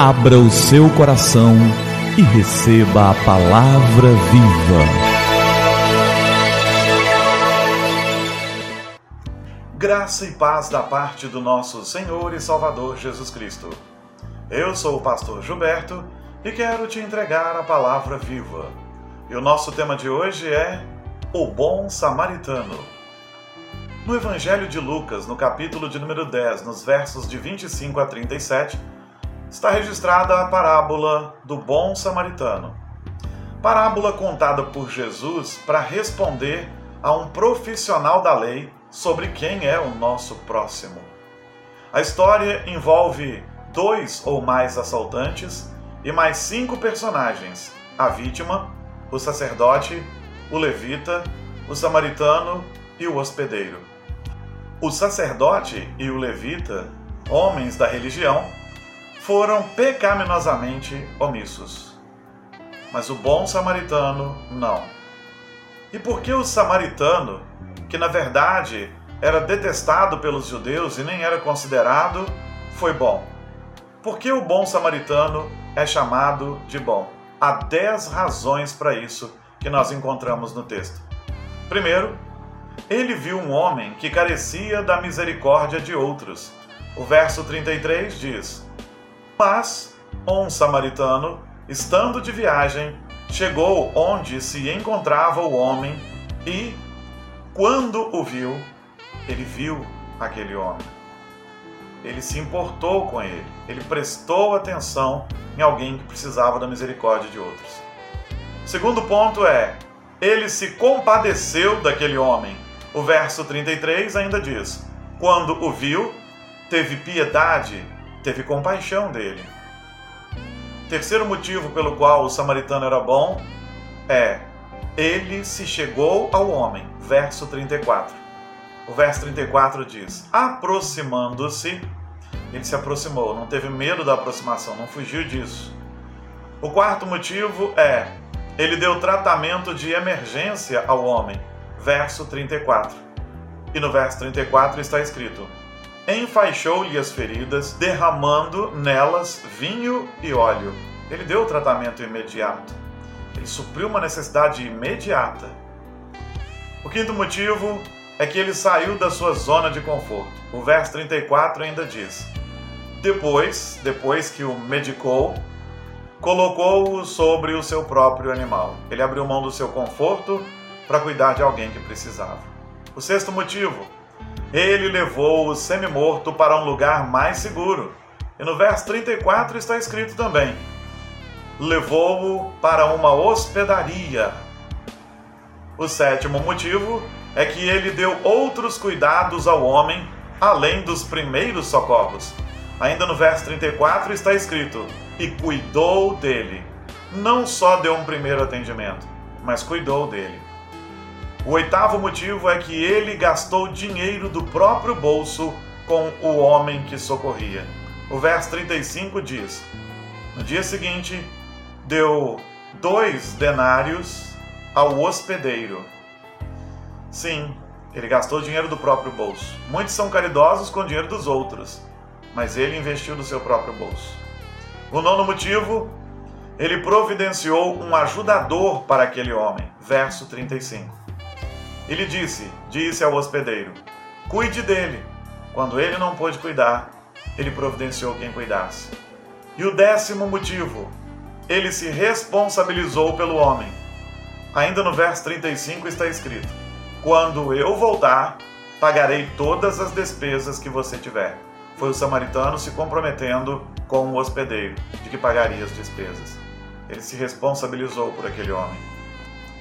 Abra o seu coração e receba a palavra viva. Graça e paz da parte do nosso Senhor e Salvador Jesus Cristo. Eu sou o pastor Gilberto e quero te entregar a palavra viva. E o nosso tema de hoje é O Bom Samaritano. No Evangelho de Lucas, no capítulo de número 10, nos versos de 25 a 37, está registrada a parábola do bom samaritano. Parábola contada por Jesus para responder a um profissional da lei sobre quem é o nosso próximo. A história envolve dois ou mais assaltantes e mais cinco personagens: a vítima, o sacerdote, o levita, o samaritano e o hospedeiro. O sacerdote e o levita, homens da religião, foram pecaminosamente omissos. Mas o bom samaritano não. E por que o samaritano, que na verdade era detestado pelos judeus e nem era considerado, foi bom? Por que o bom samaritano é chamado de bom? Há dez razões para isso que nós encontramos no texto. Primeiro, ele viu um homem que carecia da misericórdia de outros. O verso 33 diz: mas um samaritano, estando de viagem, chegou onde se encontrava o homem e, quando o viu, ele viu aquele homem. Ele se importou com ele, ele prestou atenção em alguém que precisava da misericórdia de outros. Segundo ponto é: ele se compadeceu daquele homem. O verso 33 ainda diz: Quando o viu, teve piedade teve compaixão dele. Terceiro motivo pelo qual o samaritano era bom é ele se chegou ao homem. Verso 34. O verso 34 diz: aproximando-se, ele se aproximou, não teve medo da aproximação, não fugiu disso. O quarto motivo é ele deu tratamento de emergência ao homem. Verso 34. E no verso 34 está escrito: enfaixou-lhe as feridas, derramando nelas vinho e óleo. Ele deu o tratamento imediato. Ele supriu uma necessidade imediata. O quinto motivo é que ele saiu da sua zona de conforto. O verso 34 ainda diz: Depois, depois que o medicou, colocou-o sobre o seu próprio animal. Ele abriu mão do seu conforto para cuidar de alguém que precisava. O sexto motivo ele levou o semi-morto para um lugar mais seguro. E no verso 34 está escrito também: levou-o para uma hospedaria. O sétimo motivo é que ele deu outros cuidados ao homem além dos primeiros socorros. Ainda no verso 34 está escrito: e cuidou dele. Não só deu um primeiro atendimento, mas cuidou dele. O oitavo motivo é que ele gastou dinheiro do próprio bolso com o homem que socorria. O verso 35 diz: No dia seguinte, deu dois denários ao hospedeiro. Sim, ele gastou dinheiro do próprio bolso. Muitos são caridosos com o dinheiro dos outros, mas ele investiu do seu próprio bolso. O nono motivo, ele providenciou um ajudador para aquele homem. Verso 35. Ele disse, disse ao hospedeiro: Cuide dele. Quando ele não pôde cuidar, ele providenciou quem cuidasse. E o décimo motivo, ele se responsabilizou pelo homem. Ainda no verso 35 está escrito: Quando eu voltar, pagarei todas as despesas que você tiver. Foi o samaritano se comprometendo com o hospedeiro de que pagaria as despesas. Ele se responsabilizou por aquele homem.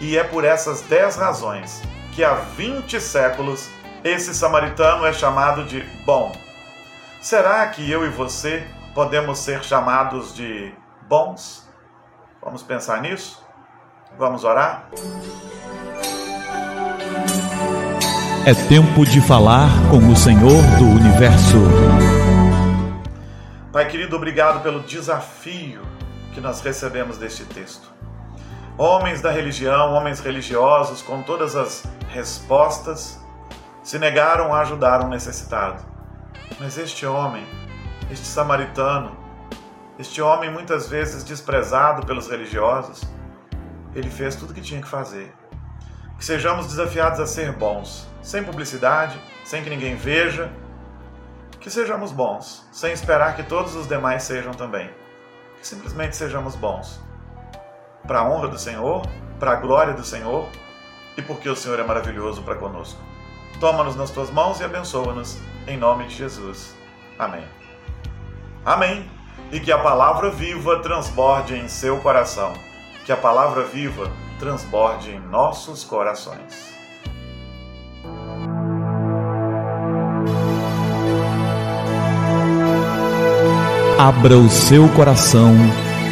E é por essas dez razões que há 20 séculos esse samaritano é chamado de bom. Será que eu e você podemos ser chamados de bons? Vamos pensar nisso? Vamos orar? É tempo de falar com o Senhor do universo. Pai querido, obrigado pelo desafio que nós recebemos deste texto. Homens da religião, homens religiosos, com todas as respostas, se negaram a ajudar um necessitado. Mas este homem, este samaritano, Este homem, muitas vezes desprezado pelos religiosos, ele fez tudo o que tinha que fazer. Que sejamos desafiados a ser bons, sem publicidade, sem que ninguém veja. Que sejamos bons, sem esperar que todos os demais sejam também. Que simplesmente sejamos bons. Para a honra do Senhor, para a glória do Senhor e porque o Senhor é maravilhoso para conosco. Toma-nos nas tuas mãos e abençoa-nos, em nome de Jesus. Amém. Amém. E que a palavra viva transborde em seu coração. Que a palavra viva transborde em nossos corações. Abra o seu coração